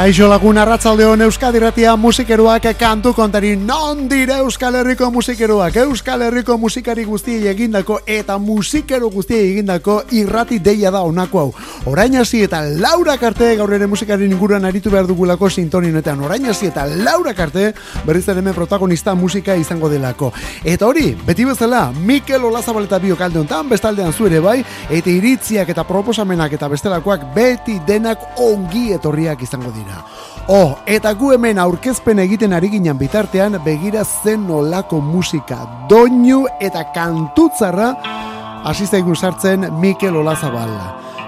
Kaixo lagun arratzalde hon Euskadi Ratia musikeruak kantu kontari. Non dire Euskal Herriko musikeruak? Euskal Herriko musikari guztiei egindako eta musikeru guztiei egindako irrati deia da onako hau. Orain hasi eta Laura Karte gaur ere musikari inguruan aritu behar dugulako sintoninetan Orain hasi eta Laura Karte berriz ere hemen protagonista musika izango delako. Eta hori, beti bezala Mikel Olazabaleta bio kalde hontan bestaldean zuere bai Eta iritziak eta proposamenak eta bestelakoak beti denak ongi etorriak izango dira Oh, eta gu hemen aurkezpen egiten ari ginen bitartean begira zen nolako musika doinu eta kantutzarra hasi zaigun sartzen Mikel Olazabal.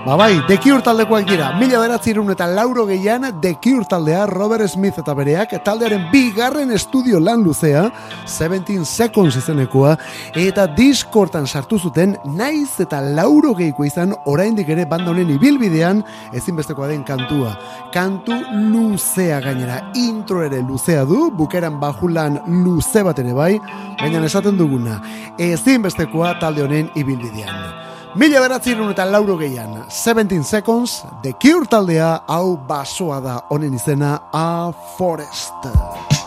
Ba bai, deki urtaldekoak dira, mila beratzirun eta lauro gehian deki urtaldea Robert Smith eta bereak taldearen bigarren estudio lan luzea, 17 seconds izenekoa, eta diskortan sartu zuten naiz eta lauro gehiko izan oraindik ere banda honen ibilbidean ezinbestekoa den kantua. Kantu luzea gainera, intro ere luzea du, bukeran bajulan luze bat ere bai, baina esaten duguna, ezinbestekoa talde honen ibilbidean. Mila beratzen eta lauro gehian, 17 seconds, The Cure taldea, hau basoa da honen izena, A Forest.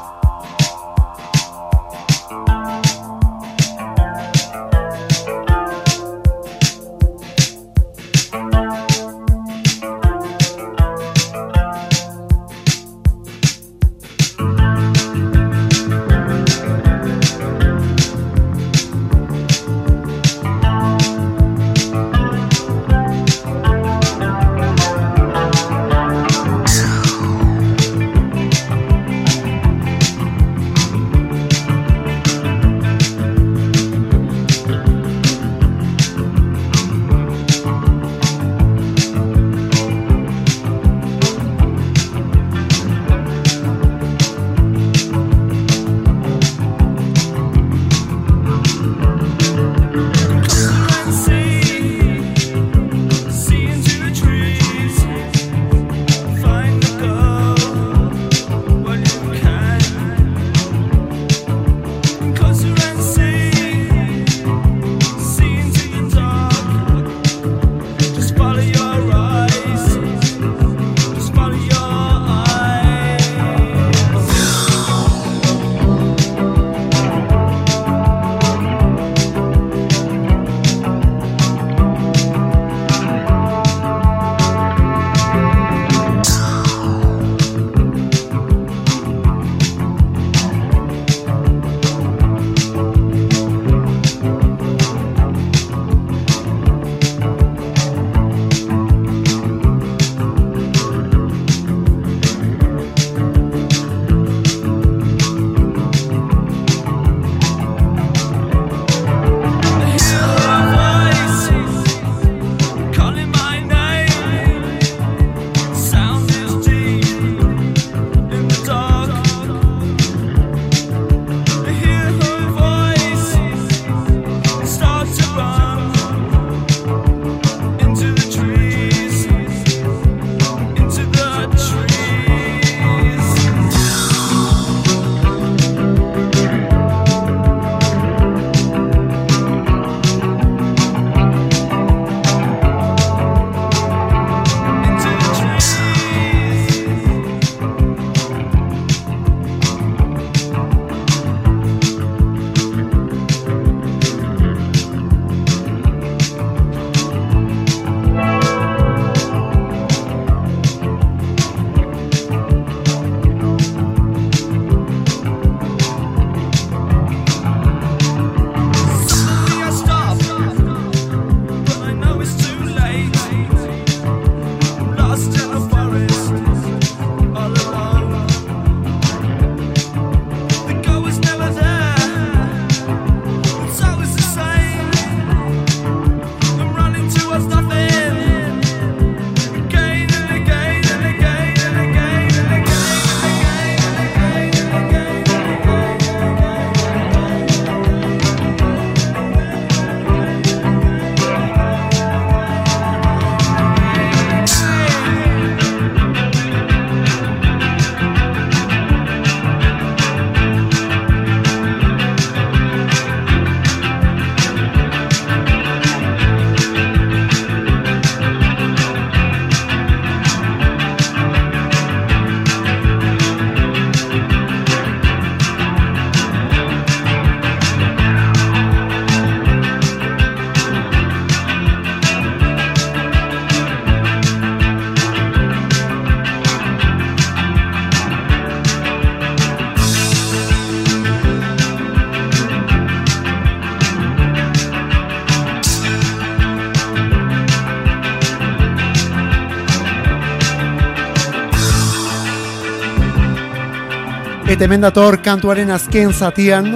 Eta hemen dator kantuaren azken zatian,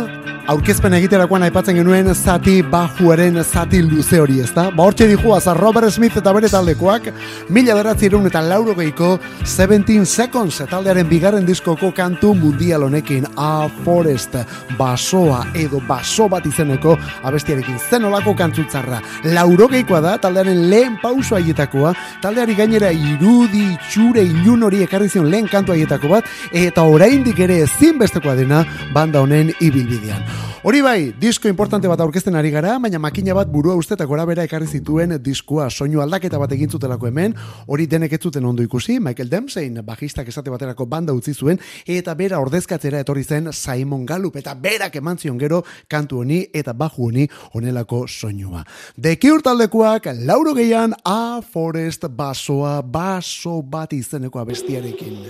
aurkezpen egiterakoan aipatzen genuen zati bajuaren zati luze hori ez da? Ba hortxe dihu azar Robert Smith eta bere taldekoak, mila beratzi erun eta lauro geiko 17 Seconds taldearen bigarren diskoko kantu mundial honekin A Forest basoa edo baso bat izeneko abestiarekin zen olako kantzutzarra. Lauro geikoa da taldearen lehen pauso aietakoa, taldeari gainera irudi, txure, ilun hori ekarri zion lehen kantu aietako bat, eta oraindik ere ezinbestekoa dena banda honen ibilbidean. Hori bai, disko importante bat aurkezten ari gara, baina makina bat burua uste eta gora bera ekarri zituen diskua soinu aldaketa bat egin zutelako hemen, hori denek ez zuten ondo ikusi, Michael Dempsey, bajistak esate baterako banda utzi zuen, eta bera ordezkatzera etorri zen Simon Gallup, eta berak eman zion gero kantu honi eta baju honi onelako soinua. Deki urtaldekoak, lauro gehian, A Forest basoa, baso bat izeneko abestiarekin.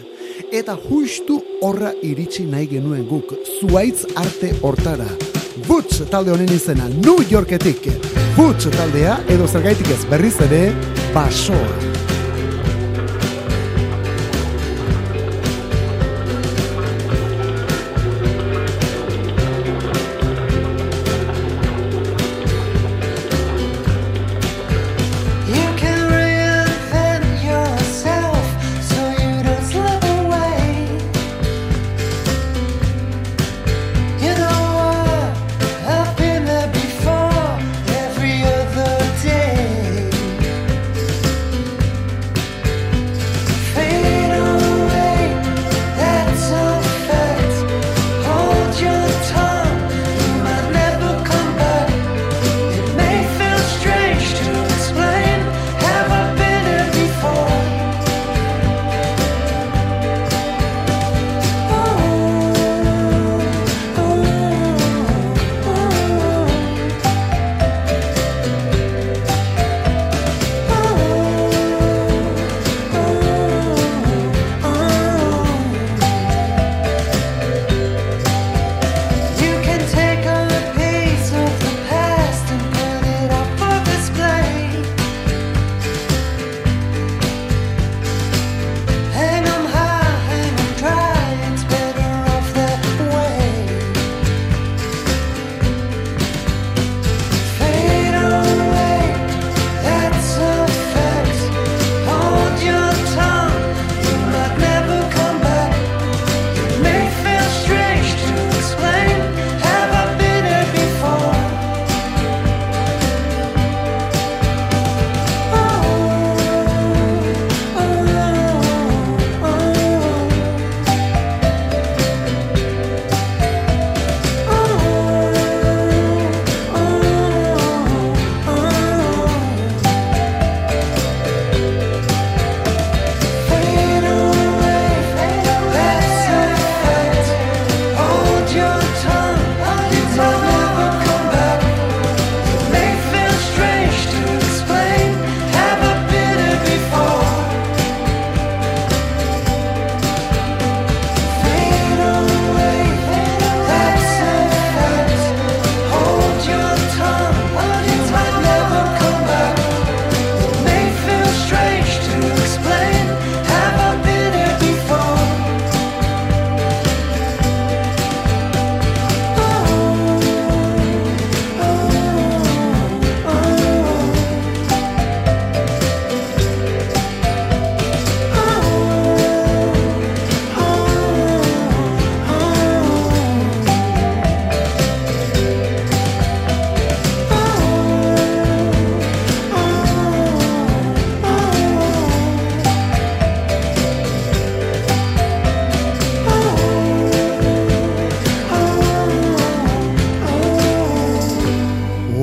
Eta justu horra iritsi nahi genuen guk, zuaitz arte hortara. Butch talde honen izena New Yorketik. Butch taldea edo zergaitik ez berriz ere basoa.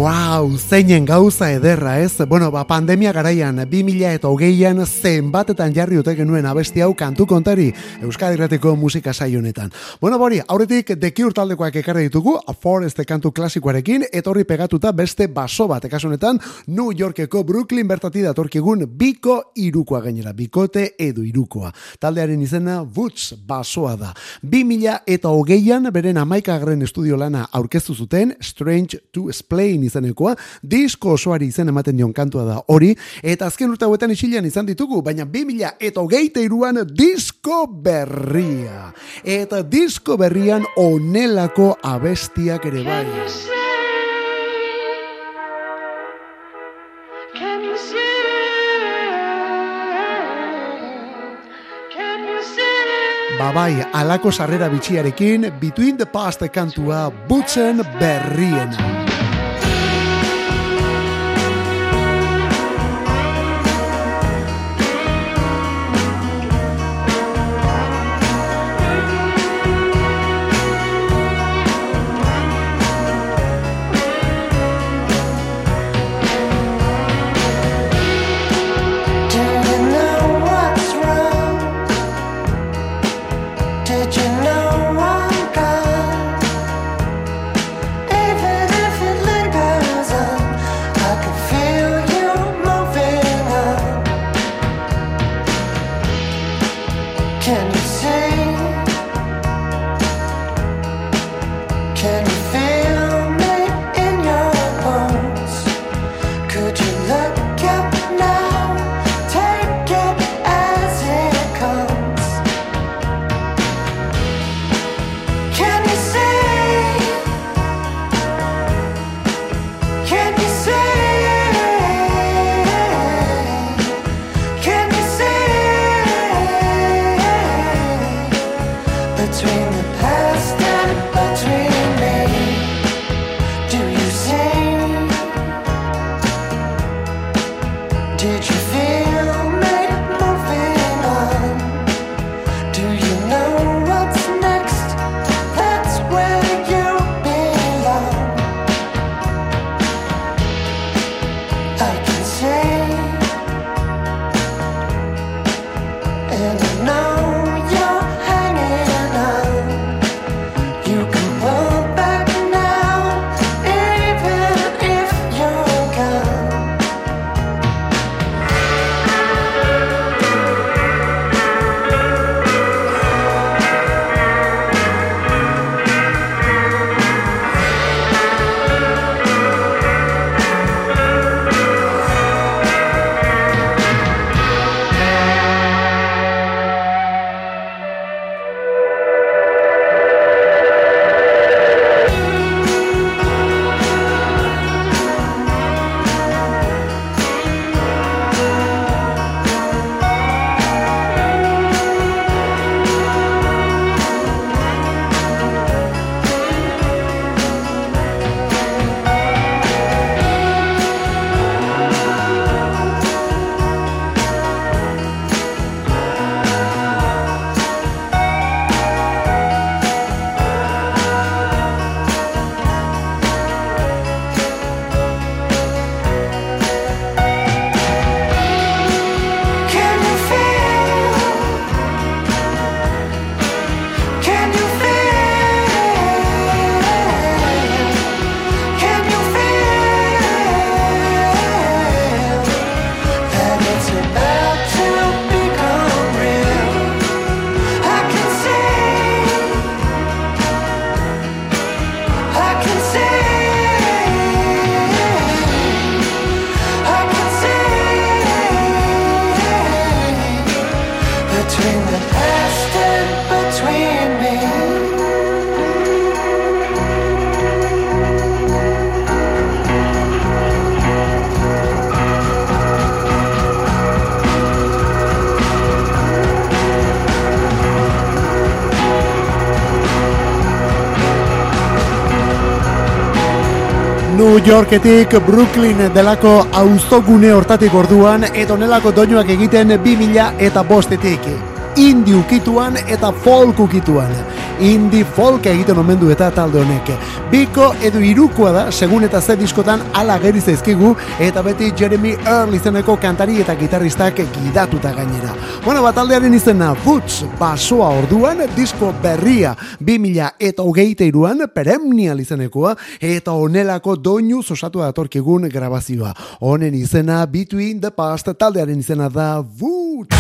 Wow. Zeinen gauza ederra, ez? Bueno, ba, pandemia garaian, 2000 eta hogeian zenbatetan jarri ute genuen abesti hau kantu kontari Euskadirateko musika saionetan. Bueno, bori, aurretik deki urtaldekoak ekarri ditugu, A Forest kantu klasikoarekin, etorri pegatuta beste baso bat, ekasunetan, New Yorkeko Brooklyn bertati datorkigun biko irukoa gainera, bikote edo irukoa. Taldearen izena, Woods basoa da. 2000 eta hogeian, beren amaikagren estudio lana aurkeztu zuten, Strange to Explain izanekoa, disko osoari izen ematen dion kantua da hori, eta azken urte hauetan isilean izan ditugu, baina 2000 eta hogeita iruan disko berria. Eta disko berrian onelako abestiak ere bai. Babai, alako sarrera bitxiarekin, Between the Past kantua butzen berriena. Yorketik Brooklyn delako auzogune hortatik orduan eta onelako doinuak egiten 2000 eta bostetik. Indi ukituan eta folk ukituan indie folk egiten omen du eta talde honek. Biko edo irukoa da, segun eta ze diskotan ala geri zaizkigu, eta beti Jeremy Earl izeneko kantari eta gitarristak gidatuta gainera. Bueno, bat taldearen izena, Boots, basoa orduan, disko berria, 2000 eta hogeita iruan, peremnial izenekoa, eta onelako doinu zosatu datorkigun grabazioa. Honen izena, Between the Past, taldearen izena da, Boots!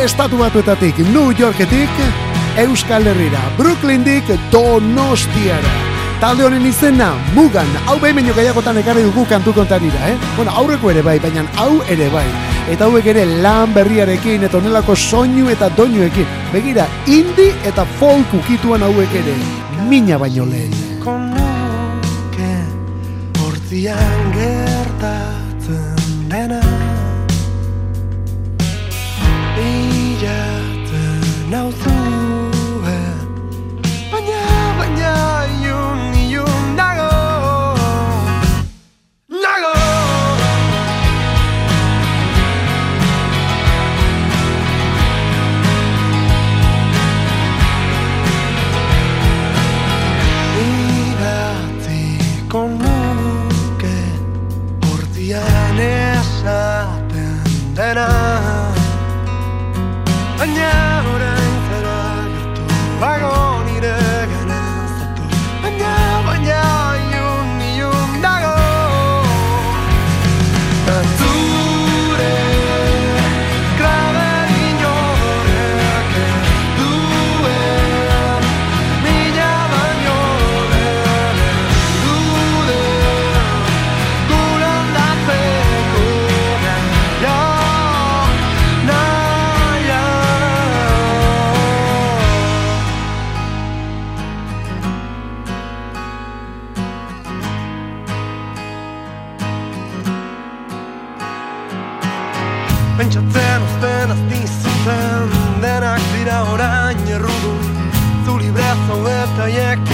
estatu batuetatik New Yorketik Euskal Herrira, Brooklyndik Donostiara. talde honen izena mugan, hau behin baino gaiagotan ekarri dugu kantu kontarira, eh? Bueno, aurreko ere bai, baina hau ere bai. Eta hauek ere lan berriarekin, eta onelako soinu eta doinuekin. Begira, indi eta folk ukituan hauek ere, mina baino lehen. Konuke, hortzian gertatzen dena Ilatzen hau Pentsatzen uzten aztizuten Denak dira orain errudu Zu librazo eta iek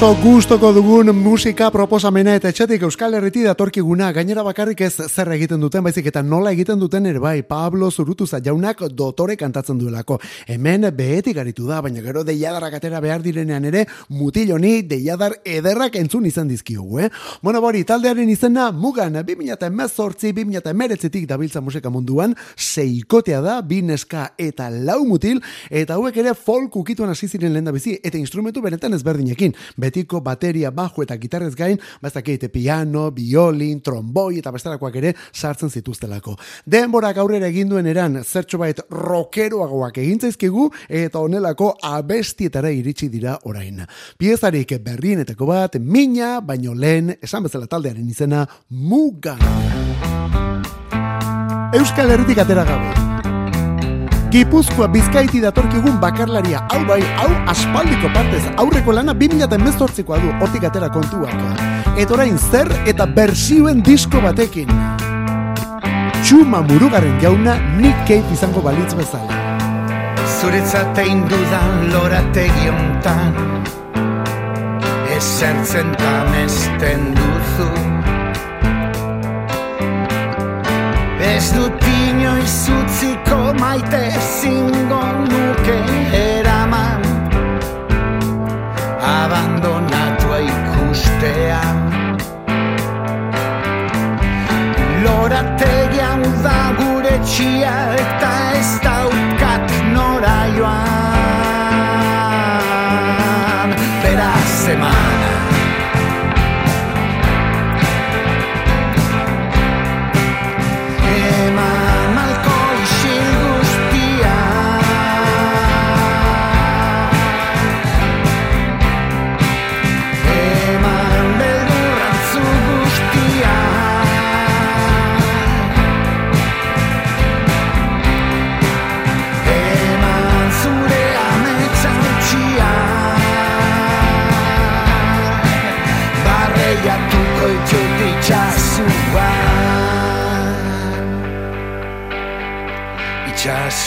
Oso gustoko dugun musika proposamena eta etxetik Euskal Herriti datorkiguna gainera bakarrik ez zer egiten duten baizik eta nola egiten duten ere bai Pablo Zurutuza jaunak dotore kantatzen duelako. Hemen behetik aritu da baina gero deiadarrak atera behar direnean ere mutiloni deiadar ederrak entzun izan dizkiogu eh? bueno bori taldearen izena mugan 2018 2019tik dabiltza musika munduan seikotea da bi neska eta lau mutil eta hauek ere folk ukituan hasi ziren lehen bizi eta instrumentu benetan ezberdinekin betiko bateria, bajo eta gitarrez gain bastakite piano, violin, tromboi eta bestelakoak ere sartzen zituztelako. Denborak aurrera egin duen eran zertxo bait rockeroagoak egin zaizkigu eta honelako abestietara iritsi dira orain. Piezarik berrienetako bat, mina, baino lehen, esan bezala taldearen izena, muga. Euskal Herritik atera gabe. Gipuzkoa bizkaiti datorkigun bakarlaria, hau bai, hau aspaldiko partez, aurreko lana 2018koa du, hortik atera kontuak. Eta orain zer eta bersioen disko batekin. Txuma murugarren jauna nik Cave izango balitz bezala. Zuretzat egin dudan lorategi hontan Esertzen tamesten duzu Ez dut inoiz utziko maite zingo nuke eraman. Abandonatua ikustean. Lorategi hau da gure txia eta ez daukat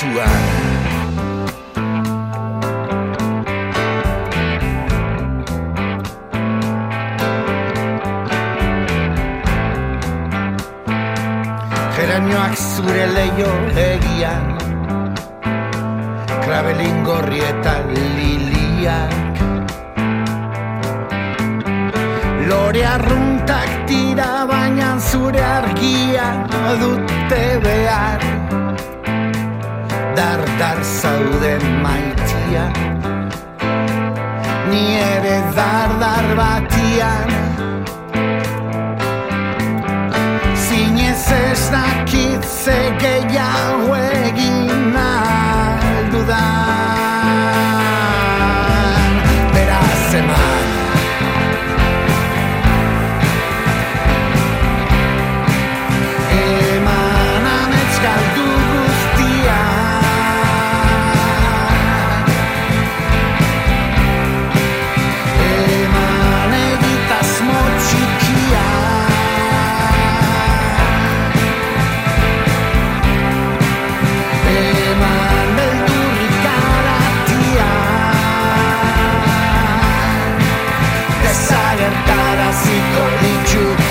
itxasuan Geranioak zure leio egian Krabelin gorri eta liliak. Lore arruntak tira baina zure argia dute behar Dar, dar zauden maitia. Ni ere dar, dar batian Zinez ez dakit ze gehiago egin aldudan secretly true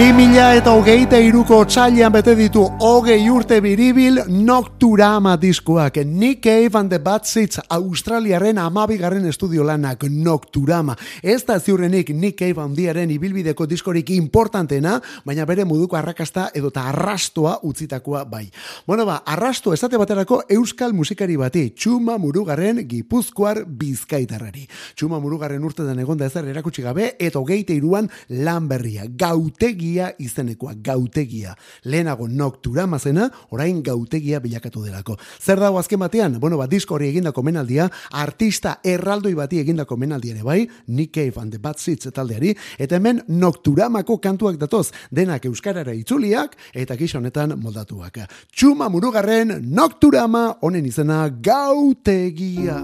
2000 eta hogeita iruko txailan bete ditu hogei urte biribil Nocturama diskoak. Nick Cave and the Bad Seeds Australiaren amabigarren estudio lanak Nocturama. Ez da ziurrenik Nick Cave handiaren ibilbideko diskorik importantena baina bere moduko arrakasta edota arrastoa utzitakoa bai. Bueno ba, arrastoa esate baterako euskal musikari bati Txuma Murugarren Gipuzkoar Bizkaitarrari. Txuma Murugarren urte egonda ezer erakutsi gabe eta hogeite iruan lan berria. Gautegi gautegia izenekoa, gautegia. Lehenago nocturama zena, orain gautegia bilakatu delako. Zer dago azken batean? Bueno, ba, disko hori egindako menaldia, artista erraldoi bati egindako menaldia ere bai, Nick Cave and the Bad Seeds taldeari, eta hemen nocturamako kantuak datoz, denak euskarara itzuliak, eta gisa honetan moldatuak. Txuma murugarren nocturama, honen izena gautegia.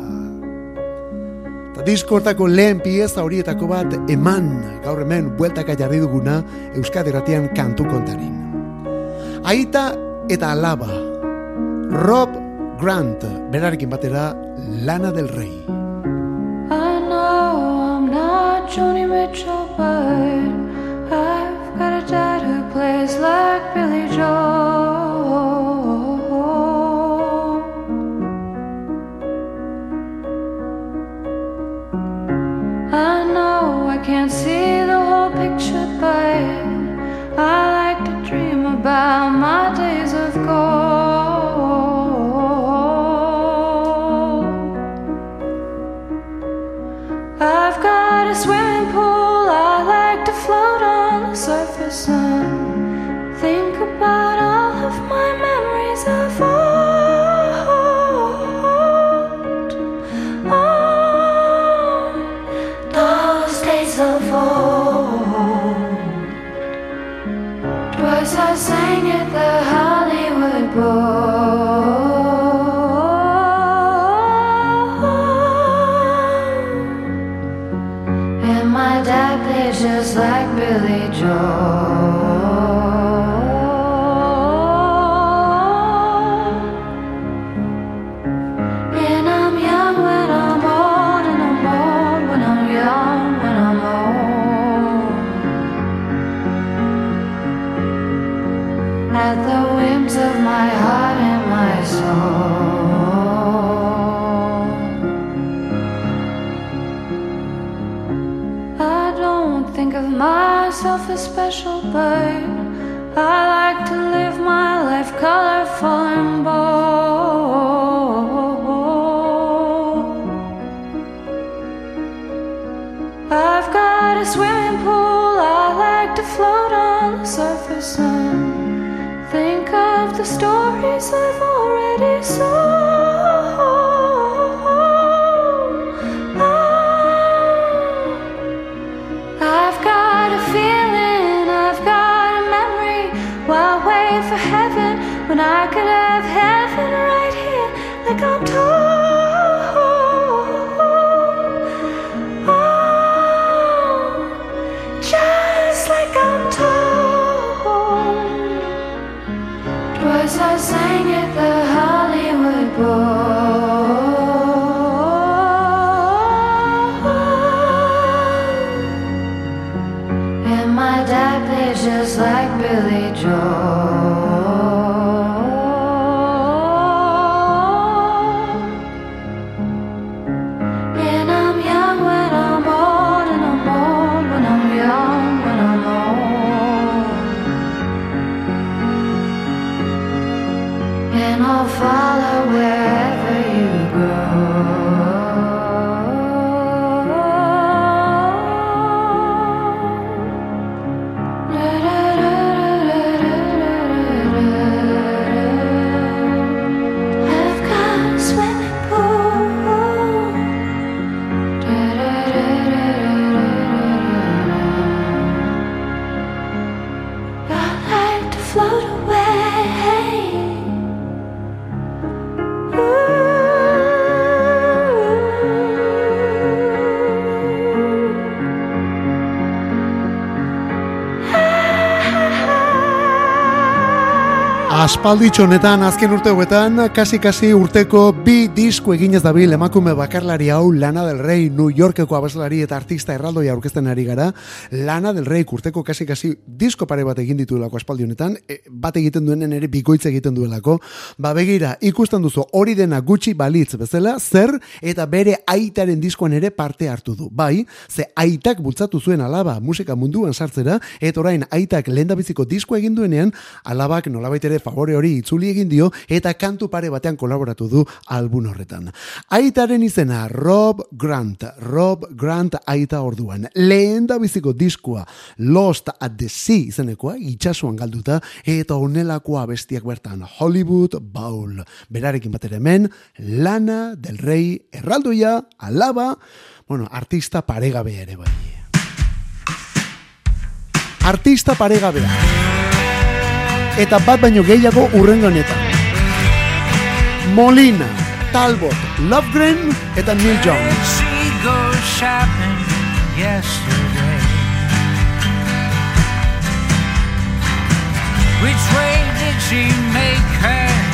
Eta diskortako lehen pieza horietako bat eman, gaur hemen bueltaka jarri duguna Euskadi Ratian kantu kontarin. Aita eta alaba, Rob Grant, berarekin batera Lana del Rey. I know I'm not Joni Mitchell, but I've got a dad who plays like Billy Joel. can't see when I could have heaven right here, like I'm told? Aspalditxo honetan azken urte hauetan, kasi-kasi urteko bi disko eginez dabil emakume bakarlari hau Lana del Rey New Yorkeko abeslari eta artista erraldoia aurkezten ari gara. Lana del Rey urteko kasi-kasi disko pare bat egin ditulako aspaldi honetan, e, bat egiten duenen ere bikoitza egiten duelako. Ba begira, ikusten duzu hori dena gutxi balitz bezala, zer eta bere aitaren diskoan ere parte hartu du. Bai, ze aitak bultzatu zuen alaba musika munduan sartzera, eta orain aitak lehendabiziko disko egin duenean, alabak nolabait ere favore hori itzuli egin dio, eta kantu pare batean kolaboratu du album horretan. Aitaren izena Rob Grant, Rob Grant aita orduan. Lehendabiziko diskoa Lost at the Sea izenekoa, itxasuan galduta, eta onelakoa bestiak bertan Hollywood Bowl. Berarekin batera hemen, Lana del Rey erraldoia, alaba, bueno, artista paregabea ere bai. Artista paregabea. Eta bat baino gehiago urrengo honetan. Molina, Talbot, Lovegren eta Neil yesterday? Which way did she make her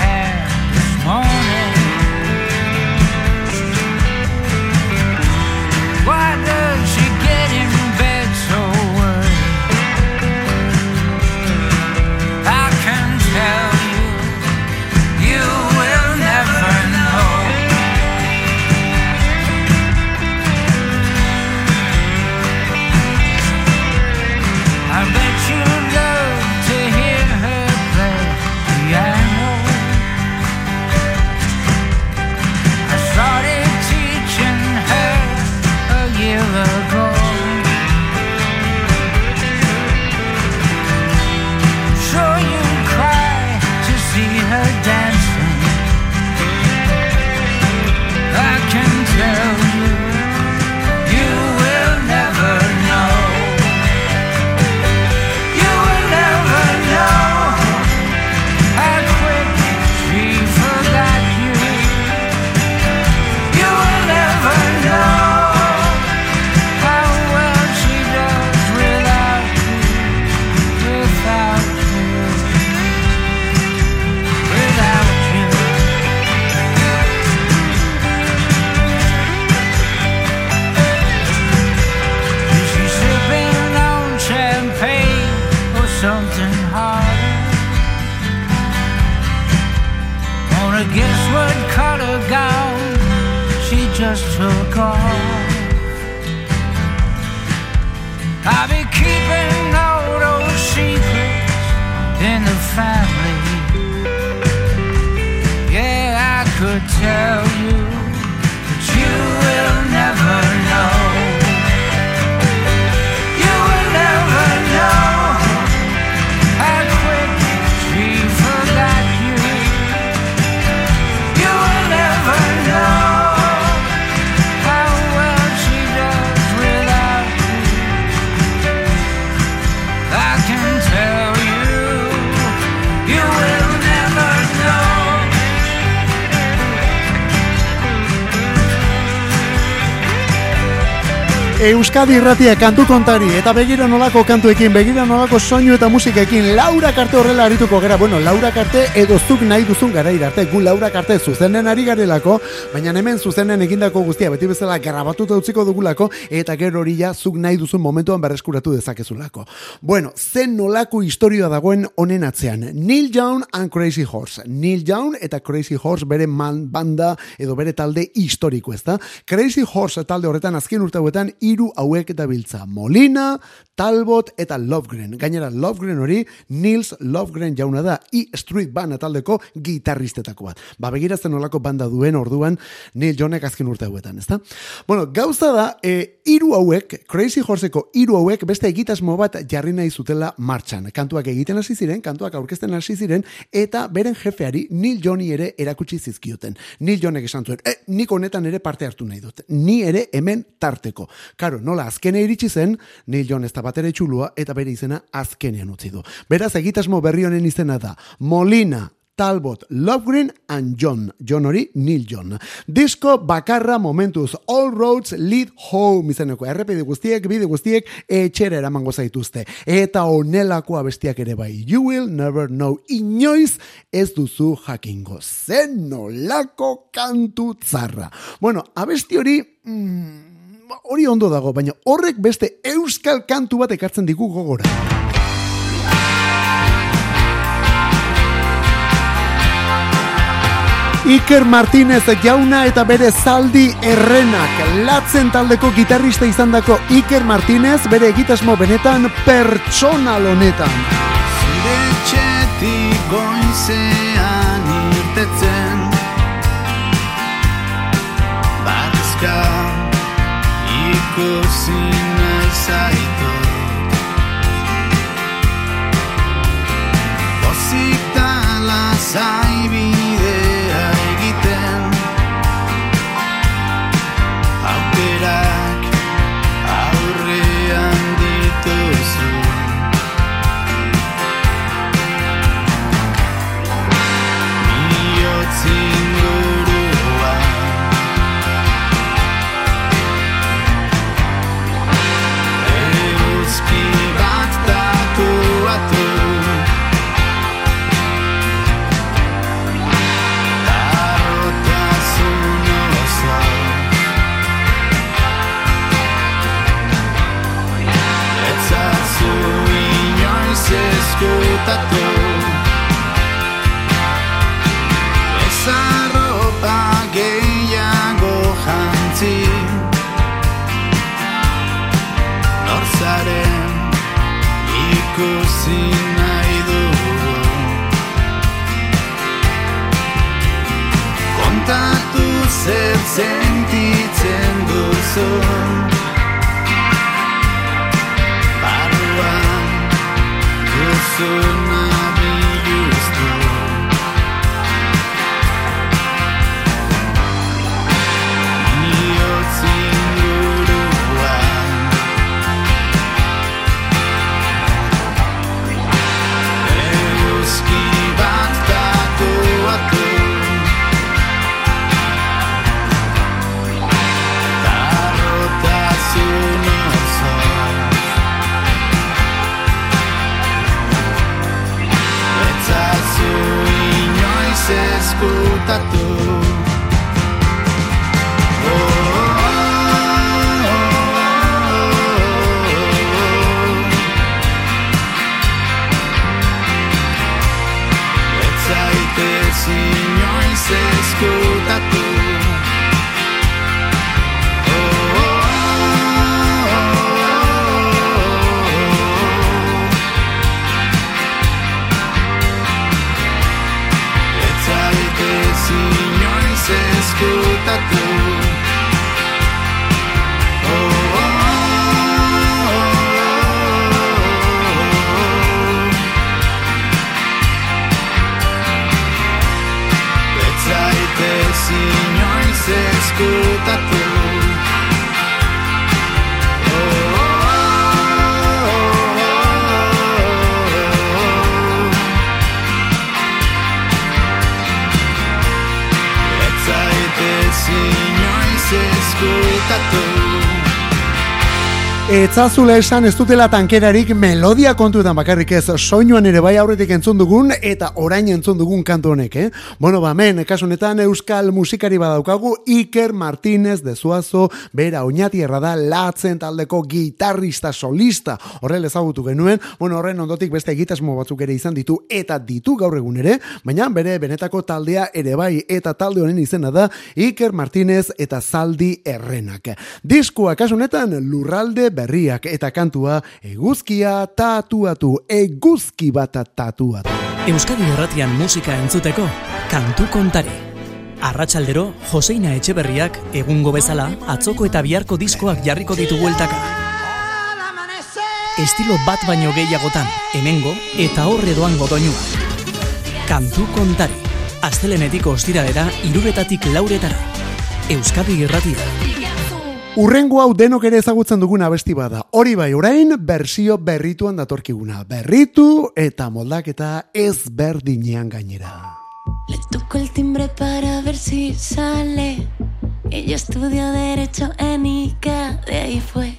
Euskadi irratia kantu kontari eta begira nolako kantuekin, begira nolako soinu eta musikekin Laura Karte horrela arituko gara. Bueno, Laura Karte edo zuk nahi duzun gara irarte. Gu Laura Karte zuzenen ari garelako, baina hemen zuzenen egindako guztia beti bezala grabatuta utziko dugulako eta gero hori ja zuk nahi duzun momentuan berreskuratu dezakezulako. Bueno, zen nolako historioa dagoen honen atzean. Neil Young and Crazy Horse. Neil Young eta Crazy Horse bere man banda edo bere talde historiko, ezta? Crazy Horse talde horretan azken urte hauetan hiru hauek dabiltza. Molina, Talbot eta Lovegren. Gainera Lovegren hori Nils Lovegren jauna da i Street Band taldeko gitarristetako bat. Ba begirazten nolako banda duen orduan Neil Jonek azken urte hauetan, ezta? Bueno, gauza da, e, hiru hauek, Crazy Horseko hiru hauek beste egitasmo bat jarri nahi zutela martxan. Kantuak egiten hasi ziren, kantuak aurkezten hasi ziren eta beren jefeari Neil Joni ere erakutsi zizkioten. Neil Jonek esan zuen, e, nik honetan ere parte hartu nahi dut. Ni ere hemen tarteko. Karo, nola azkene iritsi zen, Neil Jon ez da bat ere txulua eta bere izena azkenean utzi du. Beraz, egitasmo berri honen izena da Molina, Talbot, Lovegreen and John. John hori, Neil John. Disko bakarra momentuz, All Roads Lead Home izeneko. Errepide guztiek, bide guztiek, etxera eramango zaituzte. Eta onelakoa bestiak ere bai. You will never know. Inoiz ez duzu jakingo. Zen nolako kantu tzarra. Bueno, abesti hori... Mm, hori ondo dago, baina horrek beste euskal kantu bat ekartzen digu gogora. Iker Martínez jauna eta bere zaldi errenak latzen taldeko gitarrista izandako Iker Martínez bere egitasmo benetan pertsonal honetan. Zure etxetik goizean ikusi toda Etzazula esan ez dutela tankerarik melodia kontuetan bakarrik ez soinuan ere bai aurretik entzun dugun eta orain entzun dugun kantu honek, eh? Bueno, ba, men, kasu honetan euskal musikari badaukagu Iker Martínez de Zuazo, bera oinati erra da latzen taldeko gitarrista solista. Horrela ezagutu genuen, bueno, horren ondotik beste egitasmo batzuk ere izan ditu eta ditu gaur egun ere, baina bere benetako taldea ere bai eta talde honen izena da Iker Martínez eta Zaldi Errenak. Diskua kasu honetan lurralde berriak eta kantua eguzkia tatuatu, eguzki bat tatuatu. Euskadi Erratian musika entzuteko, kantu kontari. Arratsaldero, Joseina Etxeberriak egungo bezala atzoko eta biharko diskoak jarriko ditu bueltaka. Estilo bat baino gehiagotan, hemengo eta horre doango doinua. Kantu kontari. Astelenetik ostiralera, iruretatik lauretara. Euskadi Irratia. Urrengo hau denok ere ezagutzen duguna abesti bada. Hori bai, orain bersio berrituan datorkiguna. Berritu eta moldaketa ez berdinean gainera. Le toco el timbre para ver si sale. Ella estudió Derecho en ICA, de ahí fue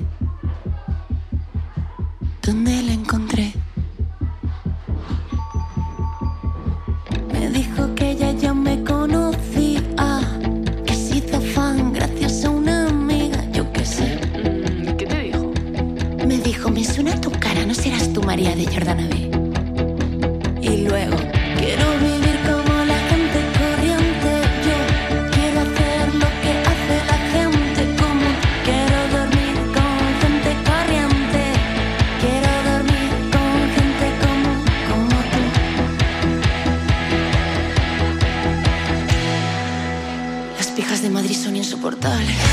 donde la encontré. Me dijo que ella ya me conocía, ¿no serás tú María de Jordana B? Y luego, quiero vivir como la gente corriente, yo quiero hacer lo que hace la gente común, quiero dormir con gente corriente, quiero dormir con gente común como tú. Las pijas de Madrid son insoportables.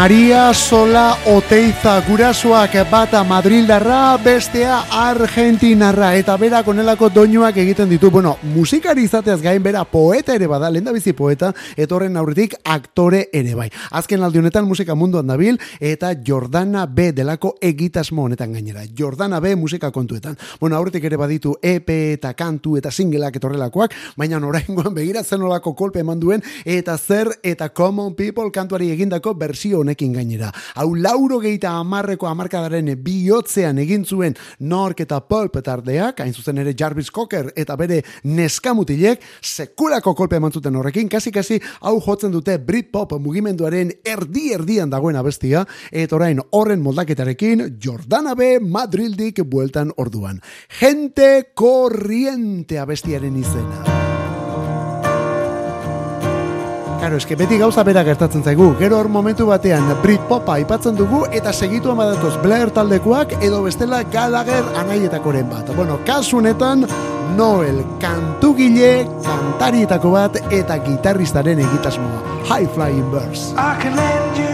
Maria Sola Oteiza gurasoak bata Madrildarra, bestea Argentinarra eta berak onelako doinuak egiten ditu. Bueno, musikari izateaz gain bera poeta ere bada, lenda bizi poeta, eta horren aurretik aktore ere bai. Azken aldi honetan musika munduan dabil eta Jordana B delako egitasmo honetan gainera. Jordana B musika kontuetan. Bueno, aurretik ere baditu EP eta kantu eta singleak etorrelakoak, baina oraingoan begira zen olako kolpe eman duen eta zer eta Common People kantuari egindako bersio honekin gainera. Hau lauro geita amarreko amarkadaren bihotzean egin zuen nork eta pulp tardeak, hain zuzen ere Jarvis Cocker eta bere neskamutilek, sekulako kolpe eman zuten horrekin, kasi-kasi hau jotzen dute Britpop mugimenduaren erdi-erdian dagoen abestia, eta orain horren moldaketarekin Jordana B. Madrildik bueltan orduan. Gente corriente abestiaren izena. Claro, eske beti gauza bera gertatzen zaigu. Gero hor momentu batean Britpopa aipatzen dugu eta segitu amadatoz Blair taldekoak edo bestela Gallagher anaietakoren bat. Bueno, kasu honetan Noel kantugile, kantarietako bat eta gitarristaren egitasmoa. High Flying Birds. I can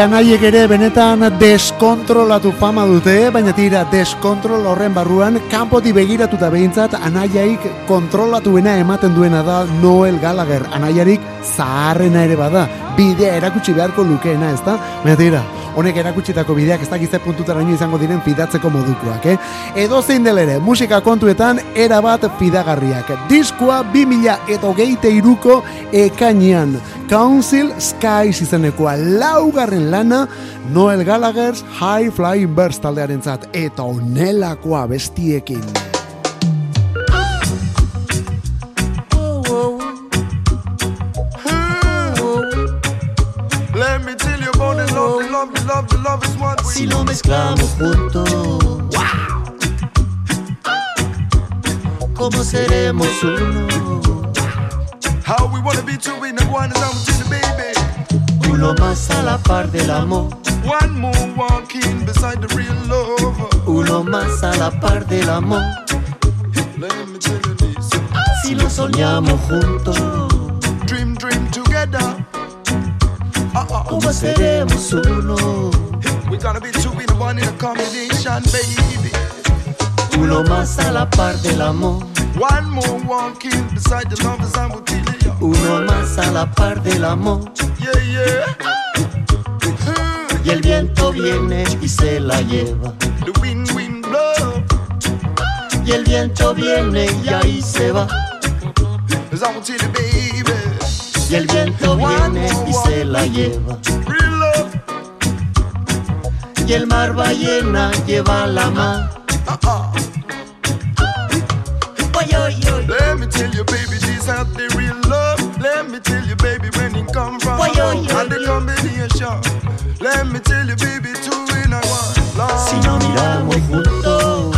anaiek ere benetan deskontrolatu fama dute, baina tira deskontrol horren barruan kanpoti begiratuta behintzat anaiaik kontrolatuena ematen duena da Noel Gallagher. Anaiarik zaharrena ere bada, bidea erakutsi beharko lukeena, ezta? Baina tira, honek erakutsitako bideak ez dakize puntutaraino izango diren fidatzeko modukoak, eh? Edo zein del ere, musika kontuetan erabat fidagarriak. Diskoa 2000 eta hogeite iruko ekainean. Council Sky izenekoa laugarren lana Noel Gallagher's High Flying Birds taldearentzat eta onelakoa bestiekin. Si lo mezclamos juntos, wow. ¿cómo seremos uno? Más a la par del amor, One more walking beside the real lover. Uno más a la par del amor. Let me tell you this. Si lo soñamos juntos, Dream, dream together. Uh-uh. ¿cómo uh. seremos uno? We're gonna be two in one in a combination, baby. Uno más a la par del amor. One more walking beside the lovers tell you. Uno más a la par del amor. Yeah, yeah. Y el viento viene y se la lleva. The wind, wind blow. Y el viento viene y ahí se va. Y el viento viene y se la lleva. Y el mar ballena lleva la mar. Let me tell you, baby, this out the real love. Let me tell you, baby, when it come from Oy, oy, oy, and the combination. Let me tell you, baby, two in a one. Love. Si nos miramos juntos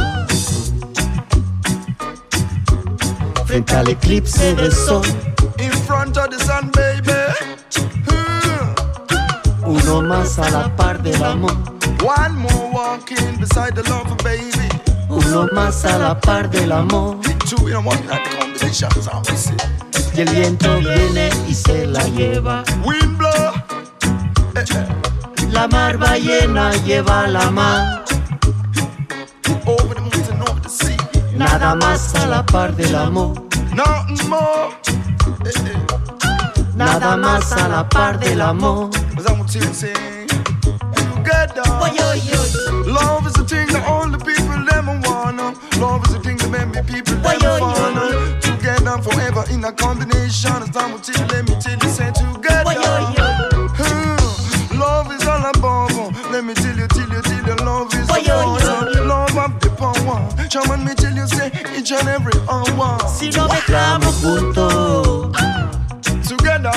frente al eclipse del sol, in front of the sun, baby. Hmm. uno más a la par del amor, One more walking beside the lover, baby. uno más a la par del amor, Two in a one, not the combination, as I always say. y el viento viene y se la lleva. La mar ballena lleva la mar. Nada más a la par del amor. Nada más a la par del amor. Love is a thing that only people in a combination. As I'm tell you, let me tell you, say together. Oy, oy, oy. Hmm. Love is all above. Let me tell you, tell you, tell you, love is Why, yo, yo, yo. Love of the power. Shaman me tell you, say each and every hour. Si nos mezclamos juntos, Together.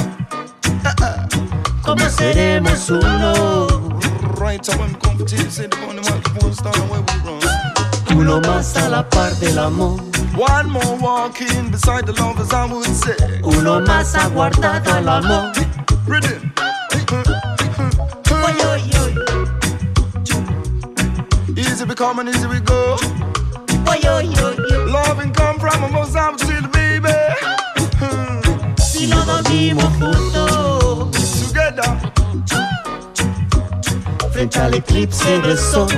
¿cómo seremos uno? Right, when we come to tell you, say the on the microphone, start where we run. Uno más a la par del amor, One more walking beside the lovers, I would say. uno más aguardado al amor. Rhythm. Easy we come and easy we go. Loving come from a most still baby. Si nos dormimos juntos Together. frente al eclipse del sol,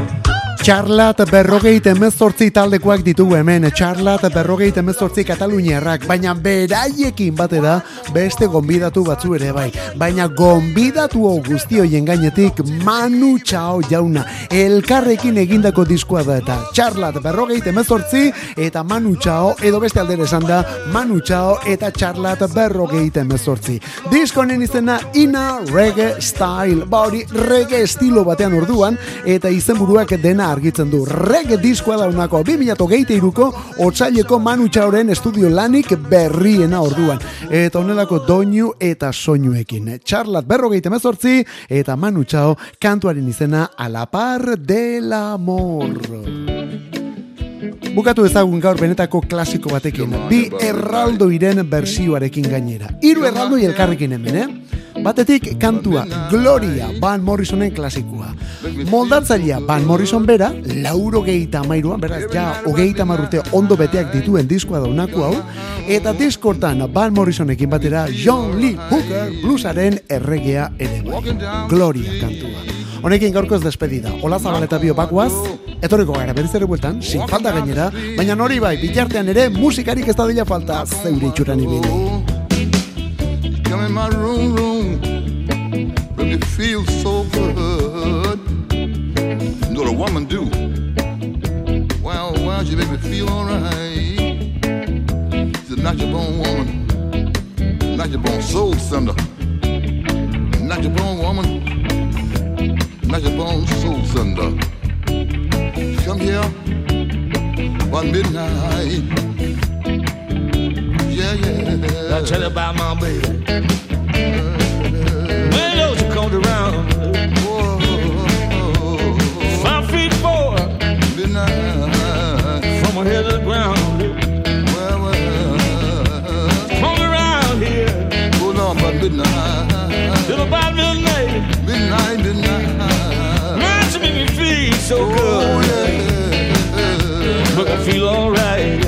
Txarlat berrogeita emezortzi taldekoak ditugu hemen, txarlat berrogeita emezortzi kataluniarrak, baina beraiekin batera beste gonbidatu batzu ere bai. Baina gonbidatu hau guzti hoien gainetik Manu Chao jauna, elkarrekin egindako diskoa da eta txarlat berrogeita emezortzi eta Manu Chao, edo beste aldere esan da Manu Chao eta txarlat berrogeita emezortzi. Diskonen izena Ina Reggae Style, ba hori reggae estilo batean orduan, eta izenburuak dena argitzen du. Reggae diskoa daunako 2008ko otsaileko Manu Txaoren estudio lanik berriena orduan. Eta honelako doinu eta soinuekin. Charlat berrogeita mezortzi eta Manu Txao kantuaren izena A la par del amor. Bukatu ezagun gaur benetako klasiko batekin. Bi erraldo iren bersioarekin gainera. Hiru erraldoi elkarrekin hemen, eh? Batetik kantua Gloria Van Morrisonen klasikoa. Moldatzailea Van Morrison bera, lauro gehieta amairuan, beraz, ja, hogeita marrute ondo beteak dituen diskoa daunako hau, eta diskortan Van Morrisonekin batera John Lee Hooker bluesaren erregea ere bai. Gloria kantua. Honekin gaurko ez despedida. Ola zabaleta bio bakoaz, etorriko gara berriz ere bueltan, sin falta gainera, baina nori bai, bitartean ere musikarik ez da dela falta zeure itxuran ibili. come in my room, room. But it feels so good. Know What a woman do. Wow, wow, she make me feel alright. She's a natural your bone woman. natural your bone soul sender. Natural your bone woman. natural your bone soul sender. Come here by midnight yeah. I tell you about my baby. When those comes around, five feet four, midnight, from ground. Come around here, hold make me feel so oh, good, yeah, yeah, yeah. but I feel alright.